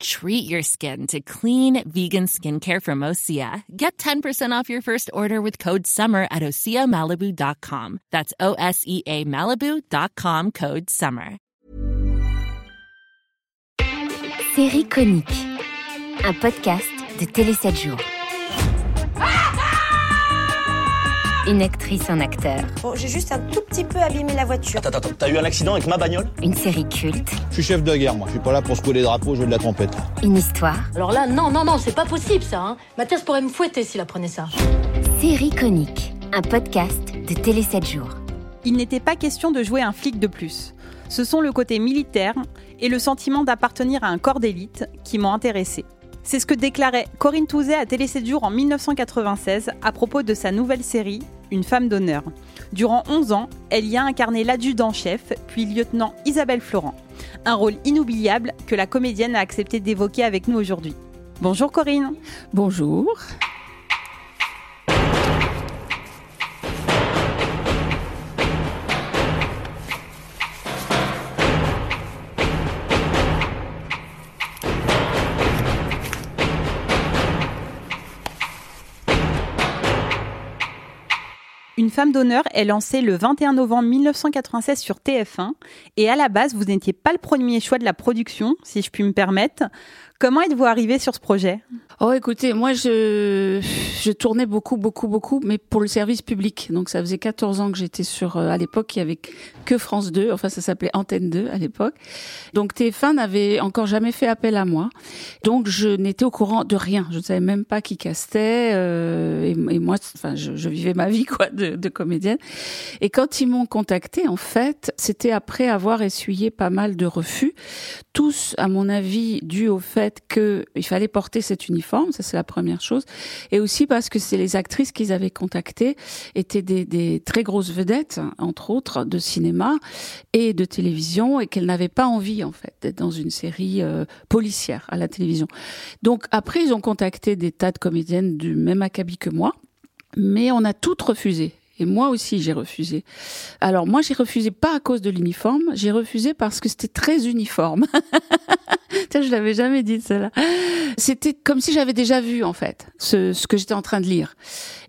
Treat your skin to clean vegan skincare from Osea. Get 10% off your first order with code SUMMER at OseaMalibu.com. That's O S E A Malibu.com code SUMMER. Série conique. Un podcast de Télé 7 jours. Une actrice, un acteur. Bon, j'ai juste un tout petit peu abîmé la voiture. Attends, attends, t'as eu un accident avec ma bagnole? Une série culte. Je suis chef de guerre, moi. Je suis pas là pour secouer les drapeaux, jouer de la trompette. Une histoire. Alors là, non, non, non, c'est pas possible ça. Hein. Mathias pourrait me fouetter s'il apprenait ça. Série conique. Un podcast de Télé 7 jours. Il n'était pas question de jouer un flic de plus. Ce sont le côté militaire et le sentiment d'appartenir à un corps d'élite qui m'ont intéressé. C'est ce que déclarait Corinne Touzet à Télé 7 jours en 1996 à propos de sa nouvelle série Une femme d'honneur. Durant 11 ans, elle y a incarné l'adjudant-chef, puis lieutenant Isabelle Florent. Un rôle inoubliable que la comédienne a accepté d'évoquer avec nous aujourd'hui. Bonjour Corinne. Bonjour. Une femme d'honneur est lancée le 21 novembre 1996 sur TF1 et à la base, vous n'étiez pas le premier choix de la production, si je puis me permettre. Comment êtes-vous arrivé sur ce projet? Oh, écoutez, moi, je, je tournais beaucoup, beaucoup, beaucoup, mais pour le service public. Donc, ça faisait 14 ans que j'étais sur, euh, à l'époque, il y avait que France 2. Enfin, ça s'appelait Antenne 2 à l'époque. Donc, TF1 n'avait encore jamais fait appel à moi. Donc, je n'étais au courant de rien. Je ne savais même pas qui castait. Euh, et, moi, enfin, je, vivais ma vie, quoi, de, de comédienne. Et quand ils m'ont contacté, en fait, c'était après avoir essuyé pas mal de refus. Tous, à mon avis, dû au fait qu'il fallait porter cet uniforme ça c'est la première chose, et aussi parce que c'est les actrices qu'ils avaient contactées étaient des, des, très grosses vedettes, entre autres, de cinéma et de télévision, et qu'elles n'avaient pas envie en fait d'être dans une série euh, policière à la télévision. Donc après ils ont contacté des tas de comédiennes du même acabit que moi, mais on a toutes refusé. Et moi aussi, j'ai refusé. Alors moi, j'ai refusé pas à cause de l'uniforme, j'ai refusé parce que c'était très uniforme. Tiens, je l'avais jamais dit cela. C'était comme si j'avais déjà vu en fait ce, ce que j'étais en train de lire.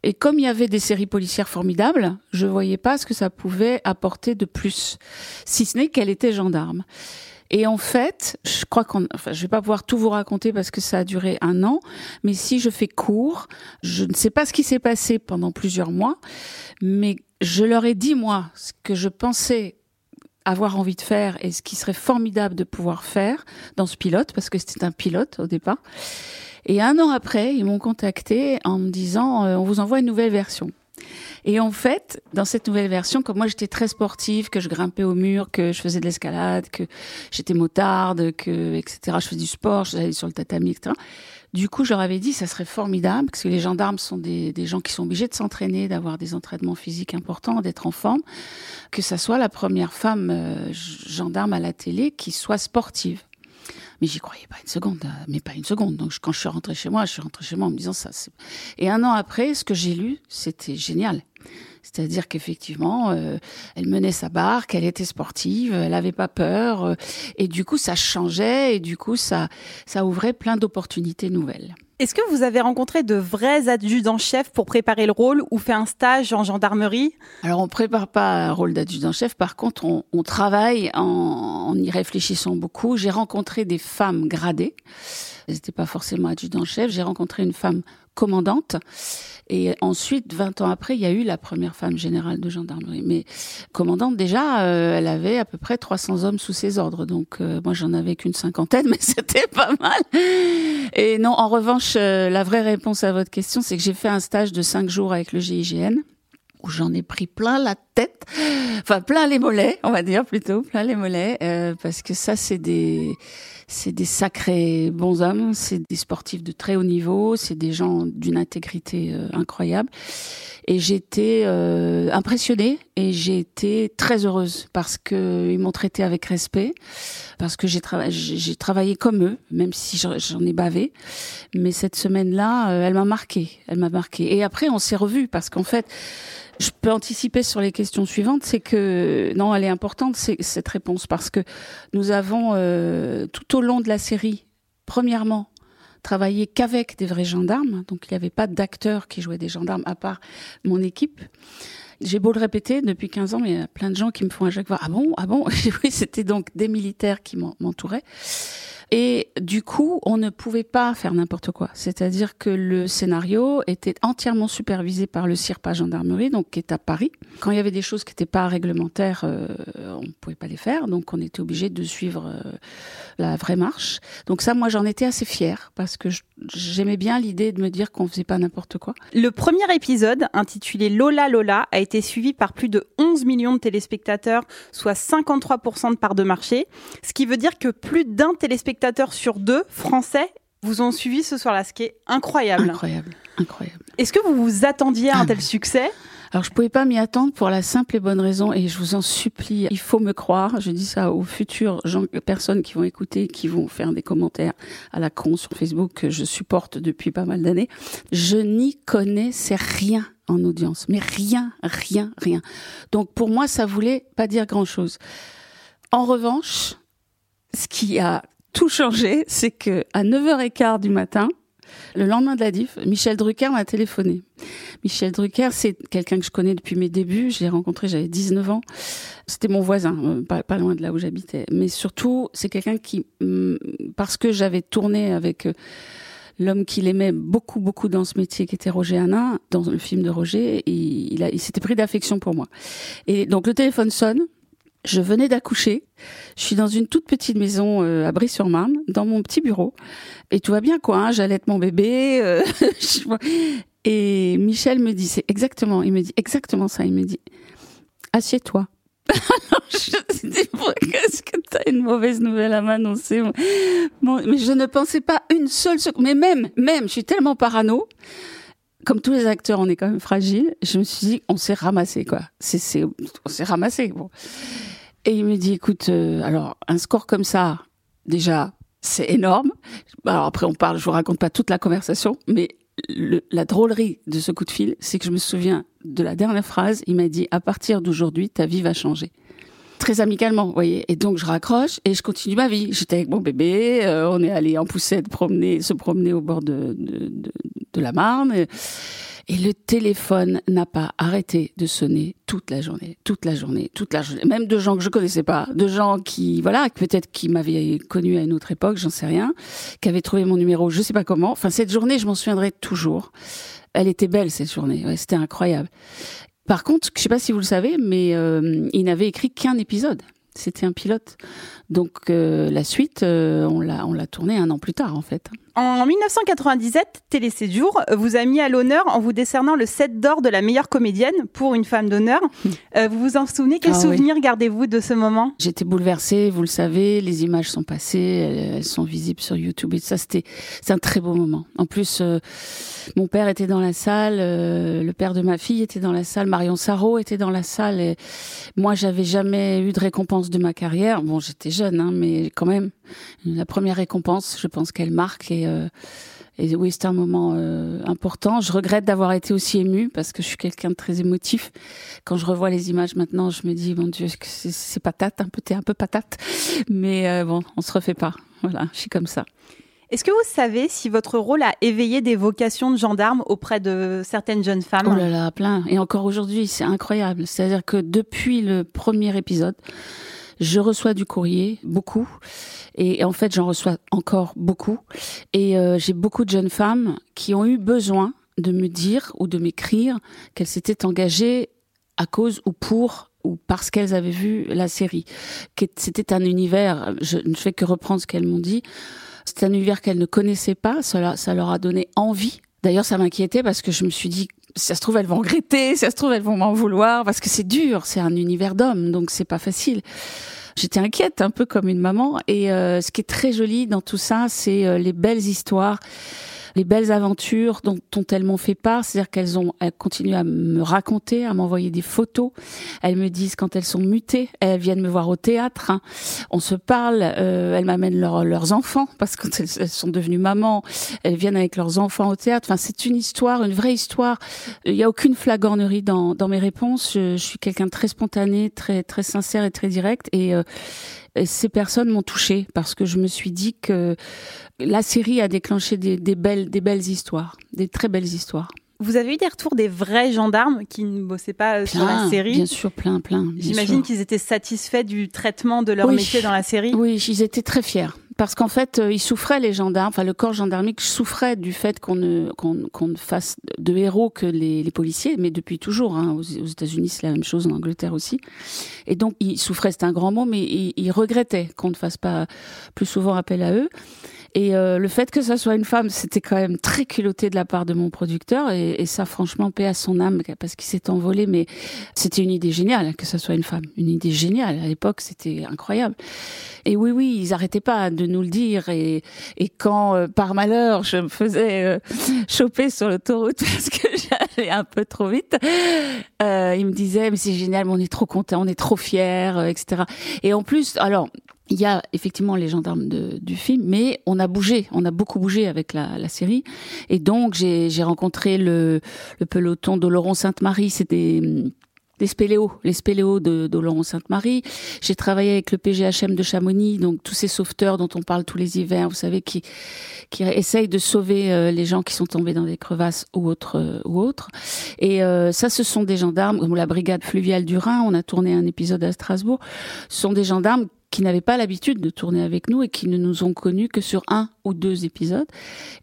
Et comme il y avait des séries policières formidables, je voyais pas ce que ça pouvait apporter de plus, si ce n'est qu'elle était gendarme. Et en fait, je crois qu'on, enfin, je vais pas pouvoir tout vous raconter parce que ça a duré un an, mais si je fais court, je ne sais pas ce qui s'est passé pendant plusieurs mois, mais je leur ai dit moi ce que je pensais avoir envie de faire et ce qui serait formidable de pouvoir faire dans ce pilote parce que c'était un pilote au départ. Et un an après, ils m'ont contacté en me disant euh, on vous envoie une nouvelle version. Et en fait, dans cette nouvelle version, comme moi j'étais très sportive, que je grimpais au mur, que je faisais de l'escalade, que j'étais motarde, que etc. Je faisais du sport, j'allais sur le tatami, etc. Du coup, je leur avais dit, ça serait formidable, parce que les gendarmes sont des, gens qui sont obligés de s'entraîner, d'avoir des entraînements physiques importants, d'être en forme, que ça soit la première femme euh, gendarme à la télé qui soit sportive. Mais j'y croyais pas une seconde, euh, mais pas une seconde. Donc quand je suis rentrée chez moi, je suis rentrée chez moi en me disant ça. Et un an après, ce que j'ai lu, c'était génial. C'est-à-dire qu'effectivement, euh, elle menait sa barque, elle était sportive, elle n'avait pas peur, euh, et du coup, ça changeait, et du coup, ça, ça ouvrait plein d'opportunités nouvelles. Est-ce que vous avez rencontré de vrais adjudants-chefs pour préparer le rôle ou fait un stage en gendarmerie? Alors, on prépare pas un rôle d'adjudant-chef. Par contre, on, travaille en, en y réfléchissant beaucoup. J'ai rencontré des femmes gradées. Elles n'étaient pas forcément adjudant-chef. J'ai rencontré une femme commandante. Et ensuite, 20 ans après, il y a eu la première femme générale de gendarmerie. Mais commandante, déjà, euh, elle avait à peu près 300 hommes sous ses ordres. Donc, euh, moi, j'en avais qu'une cinquantaine, mais c'était pas mal. Et non, en revanche, euh, la vraie réponse à votre question, c'est que j'ai fait un stage de 5 jours avec le GIGN où j'en ai pris plein la tête, enfin plein les mollets, on va dire plutôt plein les mollets, euh, parce que ça c'est des c'est des sacrés bons hommes, c'est des sportifs de très haut niveau, c'est des gens d'une intégrité euh, incroyable. Et été euh, impressionnée et j'ai été très heureuse parce que ils m'ont traité avec respect, parce que j'ai j'ai travaillé comme eux, même si j'en ai bavé. Mais cette semaine-là, euh, elle m'a marqué, elle m'a marqué. Et après, on s'est revus parce qu'en fait, je peux anticiper sur les questions suivantes, c'est que non, elle est importante c'est cette réponse parce que nous avons euh, tout au long de la série, premièrement, travaillé qu'avec des vrais gendarmes, donc il n'y avait pas d'acteurs qui jouaient des gendarmes à part mon équipe. J'ai beau le répéter depuis 15 ans, mais il y a plein de gens qui me font à chaque fois ah bon ah bon? Oui c'était donc des militaires qui m'entouraient. Et du coup, on ne pouvait pas faire n'importe quoi. C'est-à-dire que le scénario était entièrement supervisé par le CIRPA Gendarmerie, donc qui est à Paris. Quand il y avait des choses qui n'étaient pas réglementaires, euh, on ne pouvait pas les faire, donc on était obligé de suivre euh, la vraie marche. Donc ça, moi, j'en étais assez fière parce que j'aimais bien l'idée de me dire qu'on faisait pas n'importe quoi. Le premier épisode, intitulé Lola Lola, a été suivi par plus de 11 millions de téléspectateurs, soit 53% de part de marché, ce qui veut dire que plus d'un téléspectateur spectateurs sur deux français vous ont suivi ce soir-là, ce qui est incroyable. Incroyable, incroyable. Est-ce que vous vous attendiez à un tel succès? Alors je pouvais pas m'y attendre pour la simple et bonne raison et je vous en supplie, il faut me croire. Je dis ça aux futures gens, personnes qui vont écouter, qui vont faire des commentaires à la con sur Facebook que je supporte depuis pas mal d'années. Je n'y connaissais rien en audience, mais rien, rien, rien. Donc pour moi ça voulait pas dire grand chose. En revanche, ce qui a tout changé, c'est que à 9h15 du matin, le lendemain de la diff, Michel Drucker m'a téléphoné. Michel Drucker, c'est quelqu'un que je connais depuis mes débuts. Je l'ai rencontré, j'avais 19 ans. C'était mon voisin, euh, pas, loin de là où j'habitais. Mais surtout, c'est quelqu'un qui, mm, parce que j'avais tourné avec euh, l'homme qu'il aimait beaucoup, beaucoup dans ce métier, qui était Roger Hanin, dans le film de Roger, il, il s'était pris d'affection pour moi. Et donc le téléphone sonne, je venais d'accoucher. Je suis dans une toute petite maison euh, à Brie-sur-Marne, dans mon petit bureau, et tout va bien quoi. Hein, J'allaite mon bébé. Euh, et Michel me dit, c'est exactement, il me dit exactement ça. Il me dit, assieds-toi. Qu'est-ce que t'as une mauvaise nouvelle à m'annoncer bon, Mais je ne pensais pas une seule seconde. Mais même, même, je suis tellement parano comme tous les acteurs, on est quand même fragile. Je me suis dit, on s'est ramassé, quoi. C'est, on s'est ramassé. Bon. Et il me dit, écoute, euh, alors un score comme ça, déjà, c'est énorme. Alors après, on parle, je vous raconte pas toute la conversation, mais la drôlerie de ce coup de fil, c'est que je me souviens de la dernière phrase. Il m'a dit, à partir d'aujourd'hui, ta vie va changer très amicalement, vous voyez. Et donc je raccroche et je continue ma vie. J'étais avec mon bébé, euh, on est allé en poussette promener, se promener au bord de, de, la Marne. Et le téléphone n'a pas arrêté de sonner toute la journée, toute la journée, toute la journée. Même de gens que je connaissais pas, de gens qui, voilà, peut-être qui m'avaient connu à une autre époque, j'en sais rien, qui avaient trouvé mon numéro, je sais pas comment. Enfin, cette journée, je m'en souviendrai toujours. Elle était belle cette journée, c'était incroyable. Par contre, je sais pas si vous le savez, mais euh, il n'avait écrit qu'un épisode. C'était un pilote. Donc euh, la suite, euh, on l'a tourné un an plus tard en fait. En 1997, Télé Séjour vous a mis à l'honneur en vous décernant le 7 d'or de la meilleure comédienne pour une femme d'honneur. Euh, vous vous en souvenez? Quel ah souvenir gardez-vous de ce moment? J'étais bouleversée, vous le savez, les images sont passées, elles, sont visibles sur YouTube et ça c'était c'est un très beau moment. En plus mon père était dans la salle, le père de ma fille était dans la salle, Marion Sarro était dans la salle et moi j'avais jamais eu de récompense de ma carrière. Bon, j'étais jeune, hein, mais quand même, la première récompense, je pense qu'elle marque et, euh, et oui, c'est un moment euh, important. Je regrette d'avoir été aussi émue parce que je suis quelqu'un de très émotif. Quand je revois les images maintenant, je me dis, mon Dieu, c'est patate, un peu, t'es un peu patate. Mais euh, bon, on se refait pas. Voilà, je suis comme ça. Est-ce que vous savez si votre rôle a éveillé des vocations de gendarme auprès de certaines jeunes femmes? Oh là là, plein. Et encore aujourd'hui, c'est incroyable. C'est-à-dire que depuis le premier épisode, je reçois du courrier, beaucoup. Et en fait, j'en reçois encore beaucoup. Et euh, j'ai beaucoup de jeunes femmes qui ont eu besoin de me dire ou de m'écrire qu'elles s'étaient engagées à cause ou pour ou parce qu'elles avaient vu la série. C'était un univers, je ne fais que reprendre ce qu'elles m'ont dit, c'est un univers qu'elles ne connaissaient pas, ça, ça leur a donné envie D'ailleurs, ça m'inquiétait parce que je me suis dit si ça se trouve, elles vont regretter, si ça se trouve, elles vont m'en vouloir, parce que c'est dur, c'est un univers d'hommes, donc c'est pas facile. J'étais inquiète, un peu comme une maman. Et euh, ce qui est très joli dans tout ça, c'est euh, les belles histoires les belles aventures dont, dont elles m'ont fait part, c'est-à-dire qu'elles ont, elles continuent à me raconter, à m'envoyer des photos. Elles me disent quand elles sont mutées, elles viennent me voir au théâtre. hein. On se parle, euh, elles m'amènent leurs- enfants parce que quand elles, sont devenues mamans, elles viennent avec leurs enfants au théâtre. Enfin, c'est une histoire, une vraie histoire. Il n'y a aucune flagornerie dans, dans mes réponses. Je, je suis quelqu'un de très spontané, très très sincère et très direct. Et euh, ces personnes m'ont touchée parce que je me suis dit que la série a déclenché des, des belles, des belles histoires, des très belles histoires. Vous avez eu des retours des vrais gendarmes qui ne bossaient pas euh, sur la série? Bien sûr, plein, plein. J'imagine qu'ils étaient satisfaits du traitement de leur Oui. métier dans la série? Oui, ils étaient très fiers. Parce qu'en fait, euh, ils souffraient, les gendarmes, enfin le corps gendarmique souffrait du fait qu'on ne, fasse de héros que les, policiers, mais depuis toujours. Hein, aux, aux États-Unis, c'est la même chose, en Angleterre aussi. Et donc, ils souffraient, c'est un grand mot, mais ils, ils regrettaient qu'on ne fasse pas plus souvent appel à eux. Et euh, le fait que ça soit une femme, c'était quand même très culotté de la part de mon producteur. Et, et ça, franchement, paix à son âme, parce qu'il s'est envolé. Mais c'était une idée géniale que ça soit une femme. Une idée géniale. À l'époque, c'était incroyable. Et oui, oui, ils arrêtaient pas de nous le dire. Et, et quand, euh, par malheur, je me faisais euh, choper sur l'autoroute parce que j'allais un peu trop vite, euh, ils me disaient, mais c'est génial, mais on est trop contents, on est trop fiers, euh, etc. Et en plus, alors, il y a effectivement les gendarmes de- du film, mais on a bougé, on a beaucoup bougé avec la, la série. Et donc, j'ai rencontré le, le peloton d'Oloron Sainte-Marie, c'est des spéléos, les spéléos de d'Oloron Sainte-Marie. J'ai travaillé avec le PGHM de Chamonix, donc tous ces sauveteurs dont on parle tous les hivers, vous savez, qui qui essayent de sauver euh, les gens qui sont tombés dans des crevasses ou autres euh, ou autres. Et euh, ça, ce sont des gendarmes comme la brigade fluviale du Rhin. On a tourné un épisode à Strasbourg. Ce sont des gendarmes qui n'avaient pas l'habitude de tourner avec nous et qui ne nous ont connus que sur un ou deux épisodes.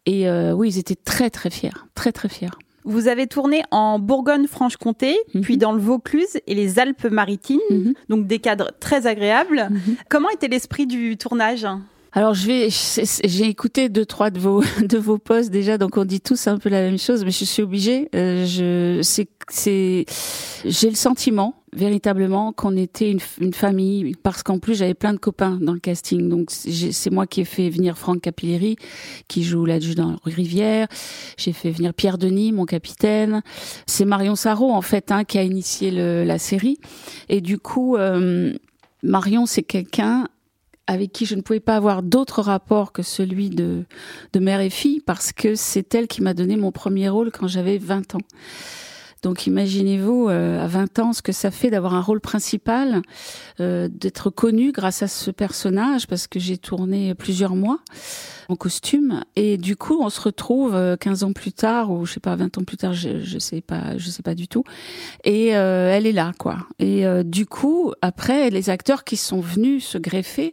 Et euh, oui, ils étaient très très fiers, très très fiers. Vous avez tourné en Bourgogne-Franche-Comté, Mhm. puis dans le Vaucluse et les Alpes-Maritimes, Mhm. donc des cadres très agréables. Mhm. Comment était l'esprit du tournage? Alors je vais, j'ai écouté deux trois de vos de vos posts déjà, donc on dit tous un peu la même chose, mais je suis obligée. euh, je, c'est, c'est, j'ai le sentiment véritablement qu'on était une, famille, parce qu'en plus j'avais plein de copains dans le casting. Donc c'est moi qui ai fait venir Franck Capilleri, qui joue l'adjudant Rivière. J'ai fait venir Pierre Denis, mon capitaine. C'est Marion Sarro en fait hein, qui a initié la série. Et du coup, euh, Marion c'est quelqu'un avec qui je ne pouvais pas avoir d'autre rapport que celui de, de mère et fille parce que c'est elle qui m'a donné mon premier rôle quand j'avais 20 ans. Donc imaginez-vous euh, à 20 ans ce que ça fait d'avoir un rôle principal, euh, d'être connu grâce à ce personnage parce que j'ai tourné plusieurs mois en costume. Et du coup on se retrouve euh, 15 ans plus tard ou je sais pas 20 ans plus tard je, je sais pas je sais pas du tout. Et euh, elle est là quoi. Et euh, du coup après les acteurs qui sont venus se greffer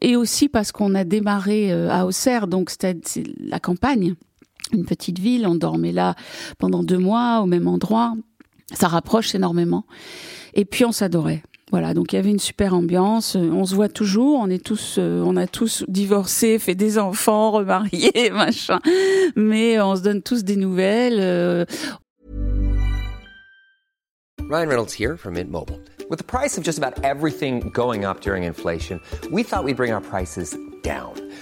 et aussi parce qu'on a démarré euh, à Auxerre donc c'était la campagne une petite ville on dormait là pendant deux mois au même endroit ça rapproche énormément et puis on s'adorait voilà, donc il y avait une super ambiance. On se voit toujours. On est tous, euh, on a tous divorcé, fait des enfants, remariés, machin. Mais on se donne tous des nouvelles. euh, Ryan Reynolds here from Mint Mobile. With the price of just about everything going up during inflation, we thought we'd bring our prices down.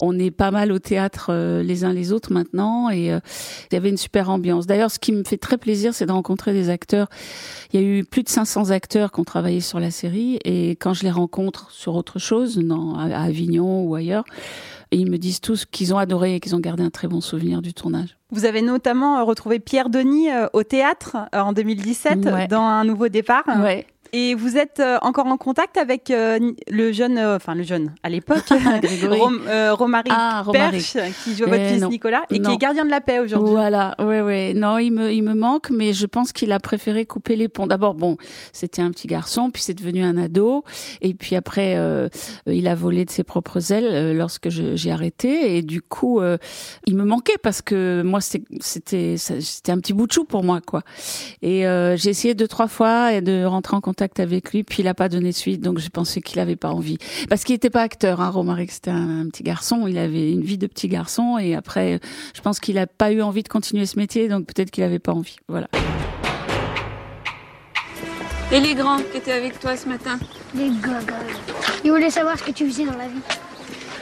on est pas mal au théâtre euh, les uns les autres maintenant et euh, il y avait une super ambiance. D'ailleurs, ce qui me fait très plaisir, c'est de rencontrer des acteurs. Il y a eu plus de 500 acteurs qui ont travaillé sur la série et quand je les rencontre sur autre chose, non, à Avignon ou ailleurs, ils me disent tous qu'ils ont adoré et qu'ils ont gardé un très bon souvenir du tournage. Vous avez notamment euh, retrouvé Pierre Denis au théâtre en 2017 Ouais. dans Un nouveau départ. Ouais. Et vous êtes euh, encore en contact avec euh, le jeune, euh, enfin le jeune à l'époque. Rom- Romaric Ah. Perche, qui joue votre Eh, fils non. Nicolas et qui est gardien de la paix aujourd'hui. Voilà, ouais, ouais. Non, il me, il me manque, mais je pense qu'il a préféré couper les ponts. D'abord, bon, c'était un petit garçon, puis c'est devenu un ado, et puis après, euh, il a volé de ses propres ailes euh, lorsque j'ai arrêté, et du coup, euh, il me manquait parce que moi, c'était, c'était, un petit bout de chou pour moi, quoi. Et euh, j'ai essayé deux trois fois de rentrer en contact avec lui, puis il a pas donné suite, donc je pensais qu'il avait pas envie, parce qu'il était pas acteur. Hein, Romaric, c'était un, un petit garçon, il avait une vie de petit garçon, et après, je pense qu'il a pas eu envie de continuer ce métier, donc peut-être qu'il avait pas envie. Voilà. Et les grands qui étaient avec toi ce matin? Les gagas. Ils voulaient savoir ce que tu faisais dans la vie.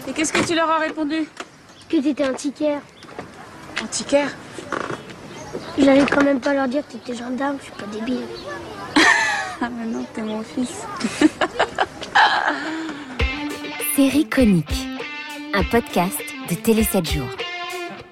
Et qu'est-ce que tu leur as répondu? Que t'étais un tiquaire. Antiquaire J'allais quand même pas leur dire que t'étais gendarme, je suis pas débile. Ah mais non, t'es mon fils. Série conique. Un podcast de Télé 7 jours.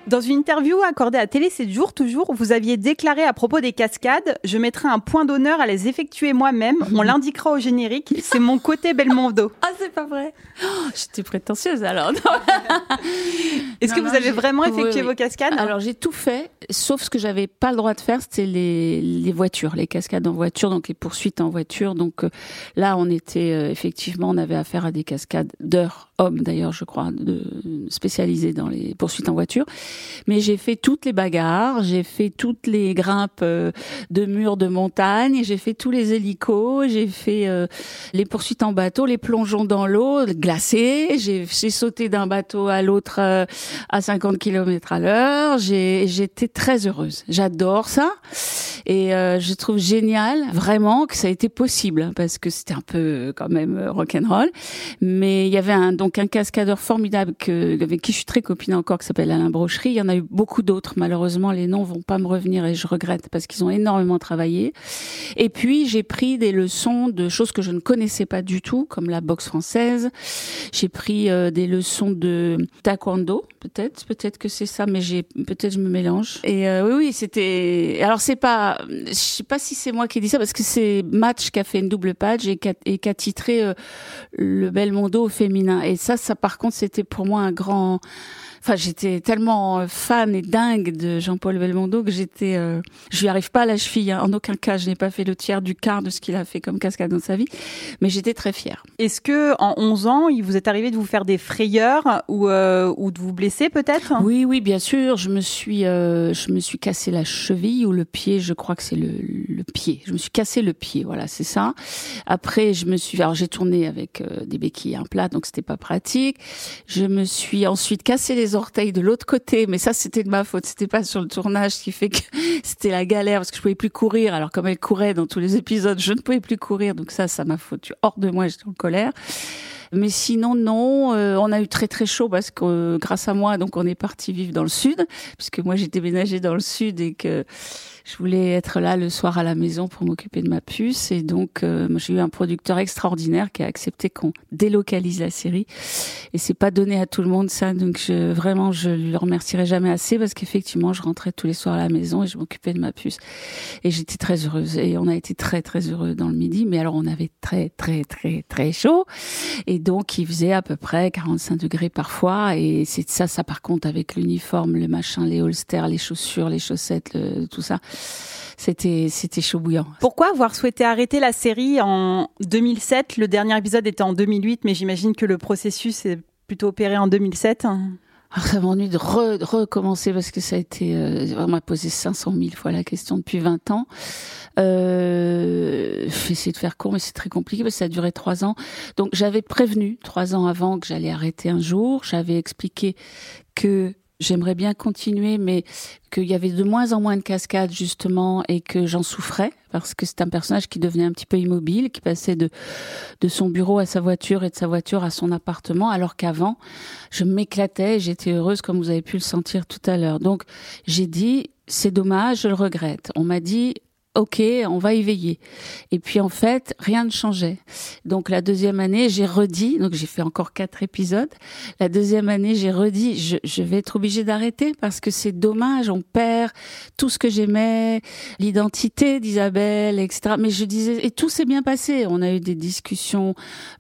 Dans une interview accordée à Télé 7 jours, toujours, vous aviez déclaré à propos des cascades Je mettrai un point d'honneur à les effectuer moi-même. On l'indiquera au générique. C'est mon côté Belmondo. Ah, c'est pas vrai. Oh, J'étais prétentieuse alors. Est-ce que Non, vous avez vraiment oui, effectué oui. vos cascades? Alors j'ai tout fait, sauf ce que j'avais pas le droit de faire, c'était les, les voitures, les cascades en voiture, donc les poursuites en voiture. Donc euh, là, on était euh, effectivement, on avait affaire à des cascades d'heures, hommes d'ailleurs, je crois, de, spécialisés dans les poursuites en voiture. Mais j'ai fait toutes les bagarres, j'ai fait toutes les grimpes euh, de murs de montagne, j'ai fait tous les hélicos, j'ai fait euh, les poursuites en bateau, les plongeons dans l'eau glacée, j'ai sauté d'un bateau à l'autre euh, à 50 km à l'heure. J'étais très heureuse. J'adore ça et je trouve génial vraiment que ça a été possible hein, parce que c'était un peu quand même rock'n'roll. Mais il y avait un donc un cascadeur formidable que avec qui je suis très copine encore qui s'appelle Alain Il y en a eu beaucoup d'autres. Malheureusement, les noms vont pas me revenir et je regrette parce qu'ils ont énormément travaillé. Et puis j'ai pris des leçons de choses que je ne connaissais pas du tout, comme la boxe française. J'ai pris euh, des leçons de taekwondo, peut-être, peut-être que c'est ça, mais j'ai peut-être je me mélange. Et euh, oui, oui, c'était. Alors c'est pas, je sais pas si c'est moi qui ai dit ça parce que c'est Match qui a fait une double page et qui a, et qui a titré euh, le Belmondo au féminin. Et ça, ça par contre, c'était pour moi un grand. Enfin, j'étais tellement euh, fan et dingue de Jean-Paul Belmondo que j'étais, euh, je lui arrive pas à la cheville. hein. En aucun cas, je n'ai pas fait le tiers du quart de ce qu'il a fait comme cascade dans sa vie, mais j'étais très fière. Est-ce que en 11 ans, il vous est arrivé de vous faire des frayeurs ou, euh, ou de vous blesser peut-être? Oui, oui, bien sûr. Je me suis, euh, je me suis cassé la cheville ou le pied. Je crois que c'est le, le pied. Je me suis cassé le pied. Voilà, c'est ça. Après, je me suis, alors j'ai tourné avec euh, des béquilles et un plat, donc c'était pas pratique. Je me suis ensuite cassé les orteils de l'autre côté, mais ça c'était de ma faute. C'était pas sur le tournage, qui fait que c'était la galère parce que je pouvais plus courir. Alors comme elle courait dans tous les épisodes, je ne pouvais plus courir, donc ça, ça m'a foutu hors de moi. J'étais en colère. Mais sinon, non, euh, on a eu très très chaud parce que euh, grâce à moi, donc on est parti vivre dans le sud, puisque moi j'ai déménagé dans le sud et que je voulais être là le soir à la maison pour m'occuper de ma puce. Et donc euh, j'ai eu un producteur extraordinaire qui a accepté qu'on délocalise la série. Et c'est pas donné à tout le monde ça, donc je, vraiment je le remercierai jamais assez parce qu'effectivement je rentrais tous les soirs à la maison et je m'occupais de ma puce. Et j'étais très heureuse. Et on a été très très heureux dans le midi, mais alors on avait très très très très chaud. Et donc, il faisait à peu près 45 degrés parfois. Et c'est ça, ça par contre, avec l'uniforme, le machin, les holsters, les chaussures, les chaussettes, le- tout ça, c'était, c'était chaud bouillant. Pourquoi avoir souhaité arrêter la série en 2007 Le dernier épisode était en 2008, mais j'imagine que le processus est plutôt opéré en 2007. Alors, Ah, ça m'ennuie de, re- de recommencer parce que ça a été, euh, on m'a posé 500 000 fois la question depuis 20 ans. Euh, j'ai essayé de faire court, mais c'est très compliqué parce que ça a duré trois ans. Donc j'avais prévenu trois ans avant que j'allais arrêter un jour. J'avais expliqué que j'aimerais bien continuer, mais qu'il y avait de moins en moins de cascades justement et que j'en souffrais parce que c'est un personnage qui devenait un petit peu immobile, qui passait de de son bureau à sa voiture et de sa voiture à son appartement, alors qu'avant je m'éclatais, j'étais heureuse comme vous avez pu le sentir tout à l'heure. Donc j'ai dit c'est dommage, je le regrette. On m'a dit ok, on va y veiller. Et puis en fait, rien ne changeait. Donc la deuxième année, j'ai redit, donc j'ai fait encore quatre épisodes. La deuxième année, j'ai redit, je, je vais être obligée d'arrêter parce que c'est dommage, on perd tout ce que j'aimais, l'identité d'Isabelle, etc. Mais je disais, et tout s'est bien passé. On a eu des discussions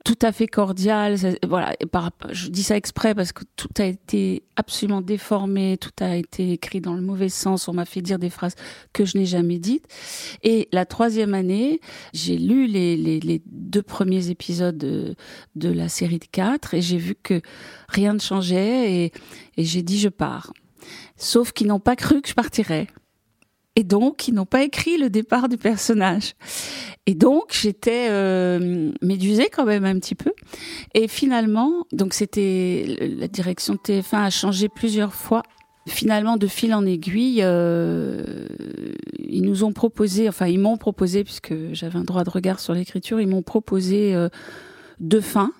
tout à fait cordiales. Voilà, et par, je dis ça exprès parce que tout a été absolument déformé, tout a été écrit dans le mauvais sens. On m'a fait dire des phrases que je n'ai jamais dites. Et la troisième année, j'ai lu les, deux premiers épisodes de, la série de quatre et j'ai vu que rien ne changeait et, j'ai dit je pars. Sauf qu'ils n'ont pas cru que je partirais. Et donc, ils n'ont pas écrit le départ du personnage. Et donc, j'étais euh, médusée quand même un petit peu. Et finalement, donc c'était la direction de TF1 a changé plusieurs fois. Finalement, de fil en aiguille, euh, ils nous ont proposé, enfin ils m'ont proposé, puisque j'avais un droit de regard sur l'écriture, ils m'ont proposé euh, deux fins.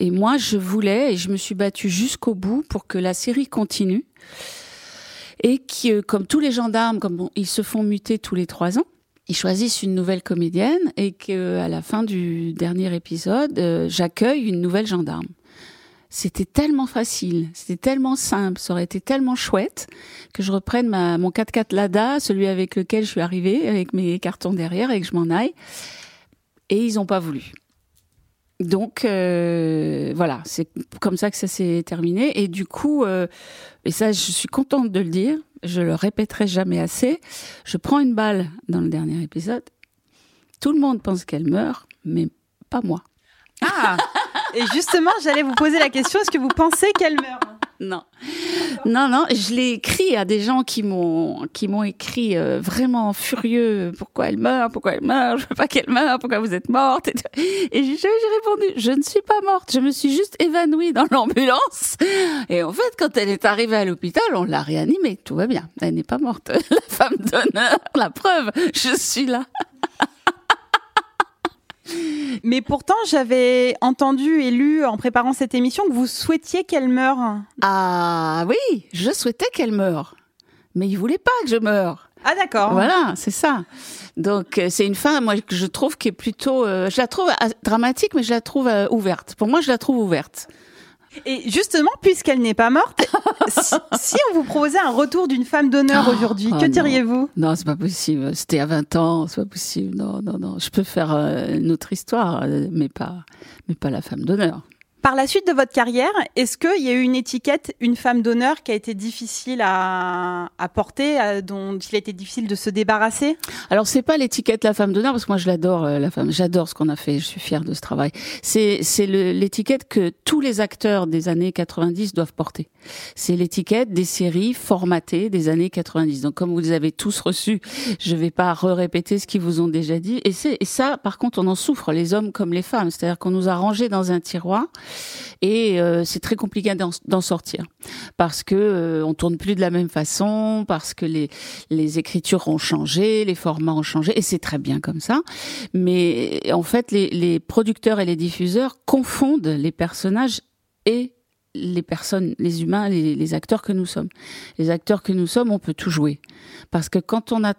Et moi, je voulais, et je me suis battue jusqu'au bout pour que la série continue. Et qui, euh, comme tous les gendarmes, comme bon, ils se font muter tous les trois ans, ils choisissent une nouvelle comédienne et que à la fin du dernier épisode, euh, j'accueille une nouvelle gendarme. C'était tellement facile, c'était tellement simple, ça aurait été tellement chouette que je reprenne ma, mon 4x4 Lada, celui avec lequel je suis arrivée, avec mes cartons derrière et que je m'en aille. Et ils n'ont pas voulu. Donc euh, voilà, c'est comme ça que ça s'est terminé. Et du coup, euh, et ça, je suis contente de le dire, je le répéterai jamais assez. Je prends une balle dans le dernier épisode. Tout le monde pense qu'elle meurt, mais pas moi. Ah Et justement, j'allais vous poser la question est-ce que vous pensez qu'elle meurt Non, non, non. Je l'ai écrit à des gens qui m'ont qui m'ont écrit euh, vraiment furieux. Pourquoi elle meurt Pourquoi elle meurt Je veux pas qu'elle meure. Pourquoi vous êtes morte Et. Et j'ai répondu je ne suis pas morte. Je me suis juste évanouie dans l'ambulance. Et en fait, quand elle est arrivée à l'hôpital, on l'a réanimée. Tout va bien. Elle n'est pas morte. La femme d'honneur, la preuve. Je suis là. Mais pourtant, j'avais entendu et lu en préparant cette émission que vous souhaitiez qu'elle meure. Ah oui, je souhaitais qu'elle meure. Mais il voulait pas que je meure. Ah d'accord. Voilà, c'est ça. Donc euh, c'est une fin, moi que je trouve qui est plutôt, euh, je la trouve euh, dramatique, mais je la trouve euh, ouverte. Pour moi, je la trouve ouverte. Et justement, puisqu'elle n'est pas morte, si, si on vous proposait un retour d'une femme d'honneur Oh, aujourd'hui, oh que diriez-vous? Non, c'est pas possible. C'était à 20 ans, c'est pas possible. Non, non, non. Je peux faire euh, une autre histoire, euh, mais pas, mais pas la femme d'honneur. Par la suite de votre carrière, est-ce qu'il y a eu une étiquette, une femme d'honneur qui a été difficile à, à porter, dont il a été difficile de se débarrasser? Alors c'est pas l'étiquette la femme d'honneur parce que moi je l'adore euh, la femme, j'adore ce qu'on a fait, je suis fière de ce travail. C'est c'est l'étiquette que tous les acteurs des années 90 doivent porter. C'est l'étiquette des séries formatées des années 90. Donc comme vous les avez tous reçus, je vais pas re-répéter ce qu'ils vous ont déjà dit. Et c'est et ça par contre on en souffre les hommes comme les femmes, c'est-à-dire qu'on nous a rangés dans un tiroir et euh, c'est très compliqué d'en sortir parce que euh, on tourne plus de la même façon, parce que les les écritures ont changé, les formats ont changé et c'est très bien comme ça. Mais en fait, les, les producteurs et les diffuseurs confondent les personnages et les personnes, les humains, les, les acteurs que nous sommes. Les acteurs que nous sommes, on peut tout jouer parce que quand on a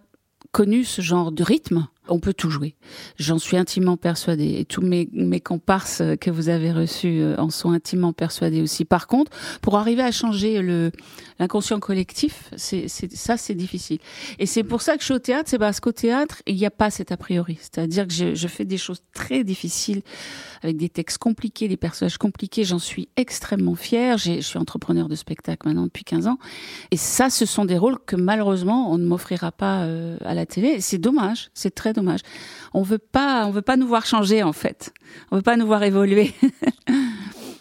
connu ce genre de rythme, on peut tout jouer. J'en suis intimement persuadée. Et tous mes, comparses que vous avez reçus euh, en sont intimement persuadés aussi. Par contre, pour arriver à changer l'inconscient collectif, ça, c'est difficile. Et c'est pour ça que je suis au théâtre, c'est parce qu'au théâtre, il n'y a pas cet a priori. C'est-à-dire que je, fais des choses très difficiles avec des textes compliqués, des personnages compliqués. J'en suis extrêmement fière. Je suis entrepreneur de spectacle maintenant depuis 15 ans. Et ça, ce sont des rôles que malheureusement, on ne m'offrira pas euh, à la télé. C'est dommage. C'est très dommage. On veut pas, on veut pas nous voir changer, en fait. On veut pas nous voir évoluer.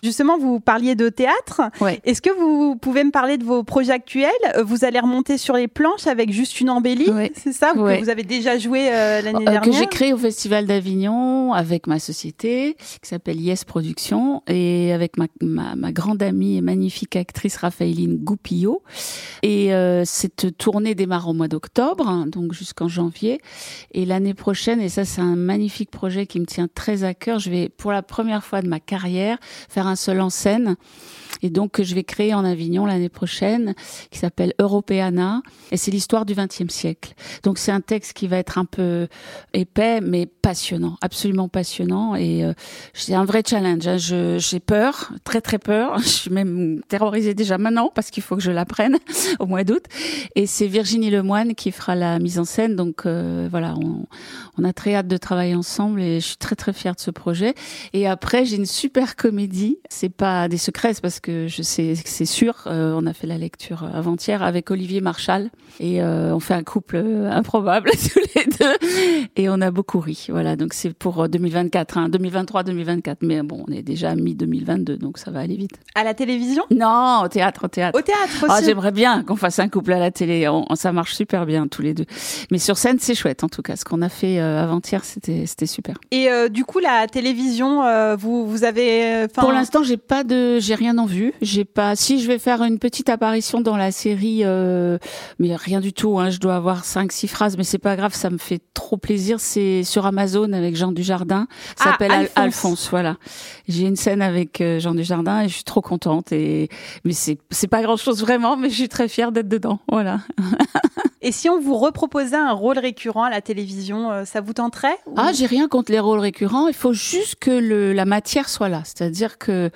Justement, vous parliez de théâtre. Ouais. Est-ce que vous pouvez me parler de vos projets actuels? Vous allez remonter sur les planches avec juste une embellie, Ouais. c'est ça Ou que Ouais. Vous avez déjà joué euh, l'année Euh, dernière? que j'ai créé au Festival d'Avignon avec ma société qui s'appelle Yes Productions et avec ma, ma, ma grande amie et magnifique actrice Raphaëline Goupillot. Et euh, cette tournée démarre au mois d'octobre, hein, donc jusqu'en janvier. Et l'année prochaine, et ça c'est un magnifique projet qui me tient très à cœur, je vais pour la première fois de ma carrière faire un seul en scène et donc que je vais créer en Avignon l'année prochaine, qui s'appelle Europeana, et c'est l'histoire du XXe siècle. Donc c'est un texte qui va être un peu épais, mais passionnant, absolument passionnant, et euh, c'est un vrai challenge. Hein. j'ai peur, très très peur. Je suis même terrorisée déjà maintenant parce qu'il faut que je l'apprenne au mois d'août. Et c'est Virginie Lemoine qui fera la mise en scène. Donc euh, voilà, on, a très hâte de travailler ensemble et je suis très très fière de ce projet. Et après, j'ai une super comédie. C'est pas des secrets, c'est parce que je sais que c'est sûr. Euh, on a fait la lecture avant-hier avec Olivier Marchal et euh, on fait un couple euh, improbable tous les deux et on a beaucoup ri. Voilà, donc c'est pour 2024, hein, 2023-2024. Mais bon, on est déjà mi 2022, donc ça va aller vite. À la télévision? Non, au théâtre, au théâtre. Au théâtre ah, aussi. J'aimerais bien qu'on fasse un couple à la télé. ça marche super bien tous les deux. Mais sur scène, c'est chouette en tout cas. Ce qu'on a fait avant-hier, c'était c'était super. Et du coup, la télévision, vous vous avez. Pour l'instant, j'ai pas de, j'ai rien en vue. J'ai pas. Si je vais faire une petite apparition dans la série, euh, mais rien du tout. Hein, je dois avoir cinq, six phrases, mais c'est pas grave. Ça me fait trop plaisir. C'est sur Amazon avec Jean Dujardin. Ça ah, s'appelle Alphonse. Alphonse. Voilà. J'ai une scène avec euh, Jean Dujardin et je suis trop contente. Et mais c'est c'est pas grand chose vraiment, mais je suis très fière d'être dedans. Voilà. Et si on vous reproposait un rôle récurrent à la télévision, euh, ça vous tenterait ou... Ah, j'ai rien contre les rôles récurrents. Il faut juste que le, la matière soit là. C'est-à-dire que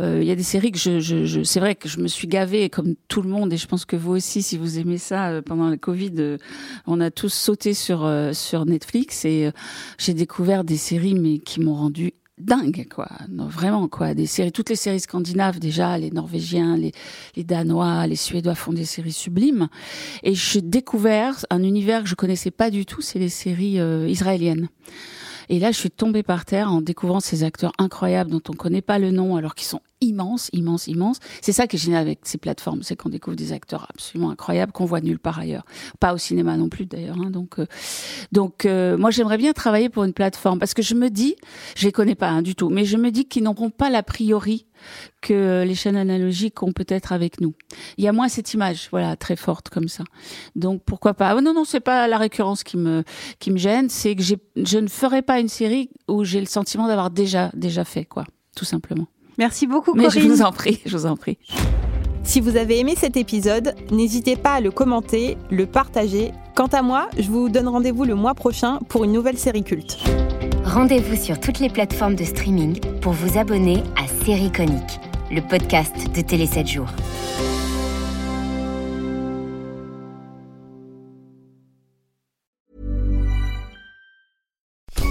euh, il y a des séries que c'est vrai que je me suis gavée comme tout le monde et je pense que vous aussi, si vous aimez ça, euh, pendant le Covid, euh, on a tous sauté sur euh, sur Netflix et j'ai découvert des séries mais qui m'ont rendu dingue quoi. Vraiment quoi. Des séries toutes les séries scandinaves déjà les norvégiens les, les danois les suédois font des séries sublimes. Et j'ai découvert un univers que je connaissais pas du tout c'est les séries israéliennes. Et là je suis tombée par terre en découvrant ces acteurs incroyables dont on connaît pas le nom alors qu'ils sont immenses, immenses, immenses. C'est ça qui est génial avec ces plateformes, c'est qu'on découvre des acteurs absolument incroyables qu'on voit nulle part ailleurs. Pas au cinéma non plus d'ailleurs. Hein, donc, euh, donc euh, moi j'aimerais bien travailler pour une plateforme parce que je me dis, je les connais pas hein, du tout, mais je me dis qu'ils n'auront pas l'a priori que les chaînes analogiques ont peut-être avec nous. Il y a moins cette image, voilà, très forte comme ça. Donc pourquoi pas? Oh, Non, non, c'est pas la récurrence qui me qui me gêne, c'est que je ne ferai pas une série où j'ai le sentiment d'avoir déjà déjà fait quoi, tout simplement. Merci beaucoup, Mais Corinne. je vous en prie, je vous en prie. Si vous avez aimé cet épisode, n'hésitez pas à le commenter, le partager. Quant à moi, je vous donne rendez-vous le mois prochain pour une nouvelle série culte. Rendez-vous sur toutes les plateformes de streaming pour vous abonner à Série Conique, le podcast de Télé 7 jours.